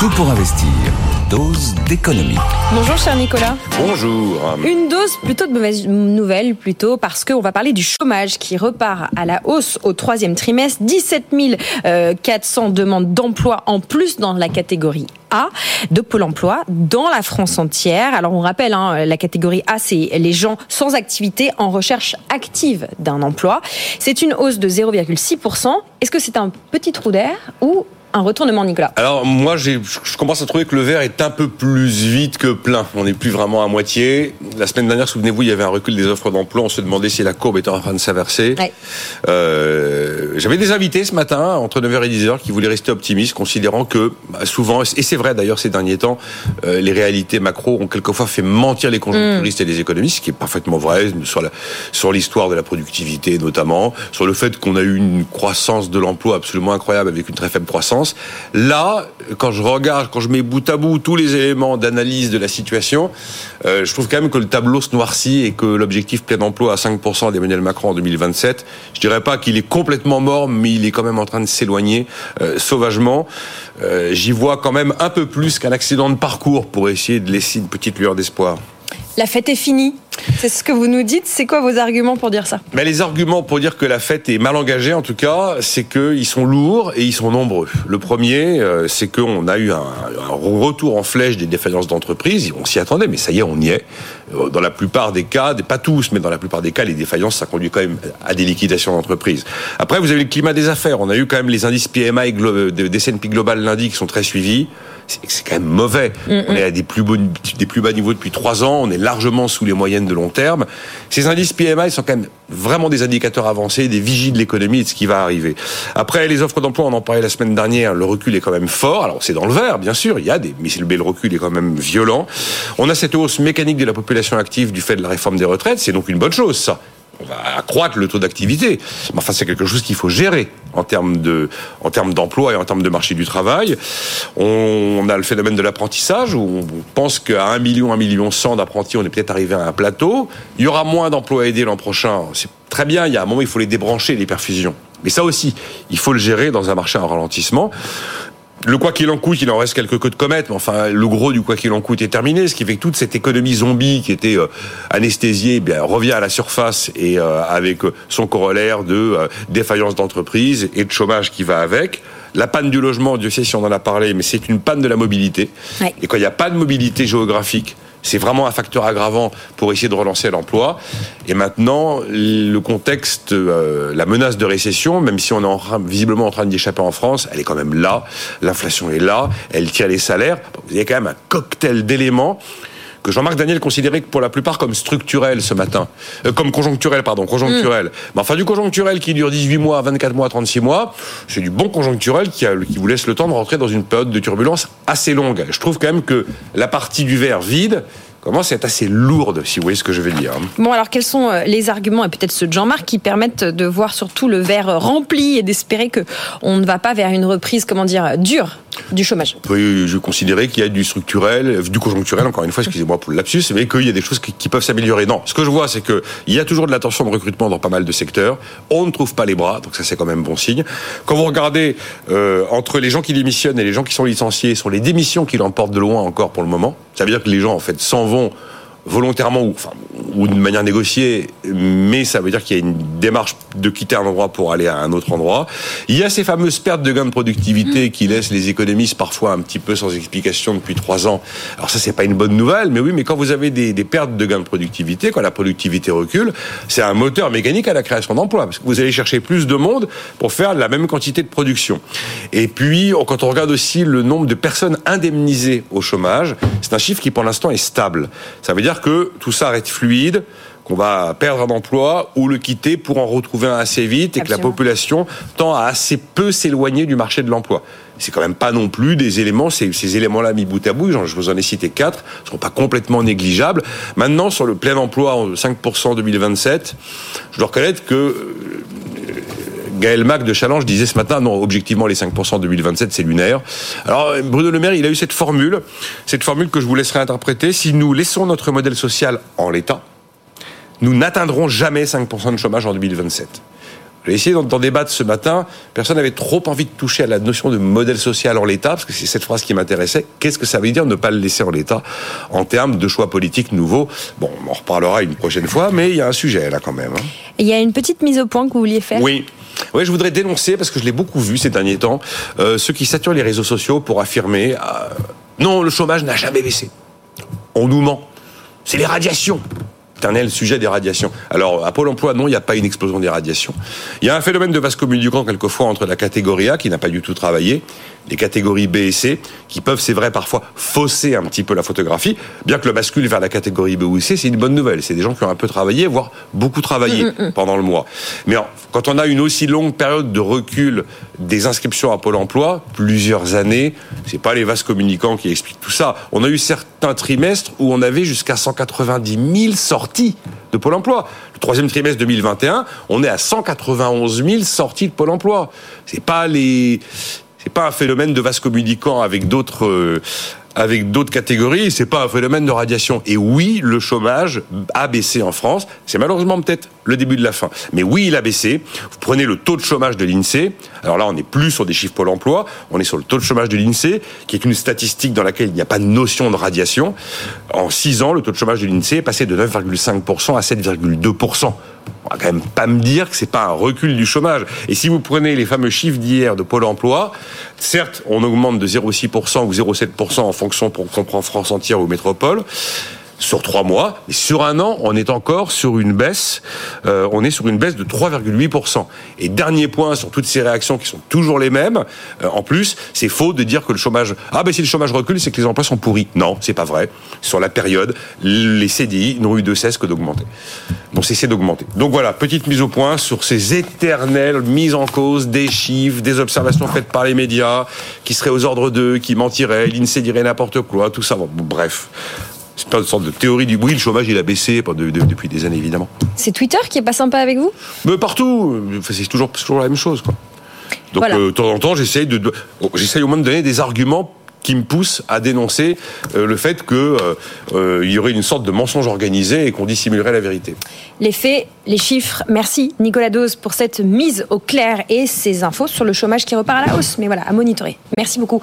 Tout pour investir. Dose d'économie. Bonjour cher Nicolas. Bonjour. Une dose plutôt de mauvaise nouvelle plutôt parce qu'on va parler du chômage qui repart à la hausse au troisième trimestre. 17 400 demandes d'emploi en plus dans la catégorie A de Pôle emploi dans la France entière. Alors on rappelle, hein, la catégorie A, c'est les gens sans activité en recherche active d'un emploi. C'est une hausse de 0,6%. Est-ce que c'est un petit trou d'air ou un retournement, Nicolas Alors moi, je commence à trouver que le verre est un peu plus vide que plein. On n'est plus vraiment à moitié. La semaine dernière, souvenez-vous, il y avait un recul des offres d'emploi. On se demandait si la courbe était en train de s'inverser. Euh, J'avais des invités ce matin, entre 9h et 10h, qui voulaient rester optimistes, considérant que bah, souvent, et c'est vrai d'ailleurs ces derniers temps, euh, les réalités macro ont quelquefois fait mentir les conjoncturistes mm. et les économistes, ce qui est parfaitement vrai sur l'histoire de la productivité notamment, sur le fait qu'on a eu une croissance de l'emploi absolument incroyable avec une très faible croissance Là, quand je regarde, quand je mets bout à bout tous les éléments d'analyse de la situation, euh, je trouve quand même que le tableau se noircit et que l'objectif plein emploi à 5% d'Emmanuel Macron en 2027, je dirais pas qu'il est complètement mort, mais il est quand même en train de s'éloigner euh, sauvagement. Euh, j'y vois quand même un peu plus qu'un accident de parcours pour essayer de laisser une petite lueur d'espoir. La fête est finie. C'est ce que vous nous dites. C'est quoi vos arguments pour dire ça? Mais Les arguments pour dire que la fête est mal engagée, en tout cas, c'est qu'ils sont lourds et ils sont nombreux. Le premier, euh, c'est qu'on a eu un, retour en flèche des défaillances d'entreprises. On s'y attendait, mais ça y est, on y est. Euh, dans la plupart des cas, pas tous, mais dans la plupart des cas, les défaillances, ça conduit quand même à des liquidations d'entreprises. Après, vous avez le climat des affaires. On a eu quand même les indices PMI des S&P Global lundi qui sont très suivis c'est quand même mauvais. On est à des plus, des plus bas niveaux depuis trois ans, on est largement sous les moyennes de long terme. Ces indices PMI sont quand même vraiment des indicateurs avancés, des vigies de l'économie et de ce qui va arriver. Après, les offres d'emploi, on en parlait la semaine dernière, le recul est quand même fort. Alors c'est dans le vert, bien sûr, il y a des, mais le recul est quand même violent. On a cette hausse mécanique de la population active du fait de la réforme des retraites, c'est donc une bonne chose, on va accroître le taux d'activité. Mais enfin, c'est quelque chose qu'il faut gérer en termes de, en termes d'emploi et en termes de marché du travail. On, a le phénomène de l'apprentissage où on pense qu'à 1 million, 1 million 100 d'apprentis, on est peut-être arrivé à un plateau. Il y aura moins d'emplois aidés l'an prochain. C'est très bien. Il y a un moment, il faut les débrancher, les perfusions. Mais ça aussi, il faut le gérer dans un marché en ralentissement le quoi qu'il en coûte, il en reste quelques queues de comète, mais enfin, le gros du quoi qu'il en coûte est terminé, ce qui fait que toute cette économie zombie qui était euh, anesthésiée, eh bien, revient à la surface et euh, avec euh, son corollaire de défaillance d'entreprise et de chômage qui va avec. La panne du logement, Dieu sait si on en a parlé, mais c'est une panne de la mobilité. Et quand il n'y a pas de mobilité géographique, c'est vraiment un facteur aggravant pour essayer de relancer l'emploi. Et maintenant, le contexte, euh, la menace de récession, même si on est visiblement en train d'y échapper en France, elle est quand même là. L'inflation est là, elle tient les salaires. Vous avez quand même un cocktail d'éléments que Jean-Marc Daniel considérait pour la plupart comme structurel ce matin, euh, comme conjoncturel, pardon, conjoncturel. Mm. Mais enfin, du conjoncturel qui dure 18 mois, 24 mois, 36 mois, c'est du bon conjoncturel qui, a, qui vous laisse le temps de rentrer dans une période de turbulence assez longue. Je trouve quand même que la partie du verre vide, commence à être assez lourde, si vous voyez ce que je veux dire. Bon, alors quels sont euh, les arguments, et peut-être ceux de Jean-Marc, qui permettent de voir surtout le verre rempli et d'espérer que on ne va pas vers une reprise, comment dire, dure? Du chômage Oui, je considérais qu'il y a du structurel, du conjoncturel, encore une fois, excusez-moi pour le lapsus, mais qu'il y a des choses qui, peuvent s'améliorer. Non, ce que je vois, c'est qu'il y a toujours de l'attention de recrutement dans pas mal de secteurs. On ne trouve pas les bras, donc ça c'est quand même bon signe. Quand vous regardez euh, entre les gens qui démissionnent et les gens qui sont licenciés, sur les démissions qui l'emportent de loin encore pour le moment, ça veut dire que les gens en fait s'en vont volontairement ou, ou de manière négociée, mais ça veut dire qu'il y a une démarche de quitter un endroit pour aller à un autre endroit. Il y a ces fameuses pertes de gains de productivité qui laissent les économistes parfois un petit peu sans explication depuis trois ans. Alors ça, c'est pas une bonne nouvelle, mais oui, mais quand vous avez des, des pertes de gains de productivité, quand la productivité recule, c'est un moteur mécanique à la création d'emplois, parce que vous allez chercher plus de monde pour faire la même quantité de production. Et puis, quand on regarde aussi le nombre de personnes indemnisées au chômage, c'est un chiffre qui pour l'instant est stable. Ça veut dire que tout ça reste fluide, qu'on va perdre un emploi ou le quitter pour en retrouver un assez vite et que la population tend à assez peu s'éloigner du marché de l'emploi. C'est quand même pas non plus des éléments, ces, ces éléments-là mis bout à bout, je vous en ai cité quatre, ne sont pas complètement négligeables. Maintenant, sur le plein emploi en 5% en 2027, je dois reconnaître que euh, Gaël Mac de Challenge disait ce matin, non, objectivement, les 5% en 2027, c'est lunaire. Alors, Bruno Le Maire, il a eu cette formule, cette formule que je vous laisserai interpréter. Si nous laissons notre modèle social en l'état, nous n'atteindrons jamais 5% de chômage en 2027. J'ai essayé d'en débattre ce matin. Personne n'avait trop envie de toucher à la notion de modèle social en l'état, parce que c'est cette phrase qui m'intéressait. Qu'est-ce que ça veut dire ne pas le laisser en l'état en termes de choix politiques nouveaux? Bon, on en reparlera une prochaine fois, mais il y a un sujet là quand même. Hein. Il y a une petite mise au point que vous vouliez faire? Oui. Oui, je voudrais dénoncer, parce que je l'ai beaucoup vu ces derniers temps, euh, ceux qui saturent les réseaux sociaux pour affirmer euh, non, le chômage n'a jamais baissé. On nous ment. C'est les radiations le sujet des radiations. Alors, à Pôle emploi, non, il n'y a pas une explosion des radiations. Il y a un phénomène de vaste communicant, quelquefois, entre la catégorie A, qui n'a pas du tout travaillé, les catégories B et C, qui peuvent, c'est vrai, parfois fausser un petit peu la photographie, bien que le bascule vers la catégorie B ou C, c'est une bonne nouvelle. C'est des gens qui ont un peu travaillé, voire beaucoup travaillé mm, mm, mm. pendant le mois. Mais quand on a une aussi longue période de recul des inscriptions à Pôle emploi, plusieurs années, c'est pas les vases communicants qui expliquent tout ça. On a eu certains trimestres où on avait jusqu'à 190 000 sorties de Pôle emploi. Le troisième trimestre 2021, on est à 191 000 sorties de Pôle emploi. C'est pas les c'est pas un phénomène de vase communicant avec d'autres euh, avec d'autres catégories, c'est pas un phénomène de radiation. Et oui, le chômage a baissé en France. C'est malheureusement peut-être le début de la fin. Mais oui, il a baissé. Vous prenez le taux de chômage de l'INSEE. Alors là, on n'est plus sur des chiffres Pôle emploi. On est sur le taux de chômage de l'INSEE, qui est une statistique dans laquelle il n'y a pas de notion de radiation. En 6 ans, le taux de chômage de l'INSEE est passé de 9,5% à 7,2% quand même pas me dire que c'est pas un recul du chômage. Et si vous prenez les fameux chiffres d'hier de Pôle Emploi, certes, on augmente de 0,6% ou 0,7% en fonction pour qu'on prend France entière ou métropole sur trois mois, mais sur un an, on est encore sur une baisse. Euh, on est sur une baisse de 3,8%. Et dernier point sur toutes ces réactions qui sont toujours les mêmes. Euh, en plus, c'est faux de dire que le chômage ah ben si le chômage recule, c'est que les emplois sont pourris. Non, c'est pas vrai. Sur la période, les CDI n'ont eu de cesse que d'augmenter. Bon, cessé d'augmenter. Donc voilà, petite mise au point sur ces éternelles mises en cause des chiffres, des observations faites par les médias, qui seraient aux ordres d'eux, qui mentiraient, l'INSEE dirait n'importe quoi, tout ça. Bon, bref. C'est pas une sorte de théorie du bruit. Le chômage, il a baissé depuis des années, évidemment. C'est Twitter qui est pas sympa avec vous? Mais partout. C'est toujours, toujours la même chose, quoi. Donc, euh, de temps en temps, j'essaye de, j'essaye au moins de donner des arguments qui me poussent à dénoncer euh, le fait qu'il euh, y aurait une sorte de mensonge organisé et qu'on dissimulerait la vérité. Les faits, les chiffres. Merci Nicolas Dose pour cette mise au clair et ces infos sur le chômage qui repart à la hausse. Mais voilà, à monitorer. Merci beaucoup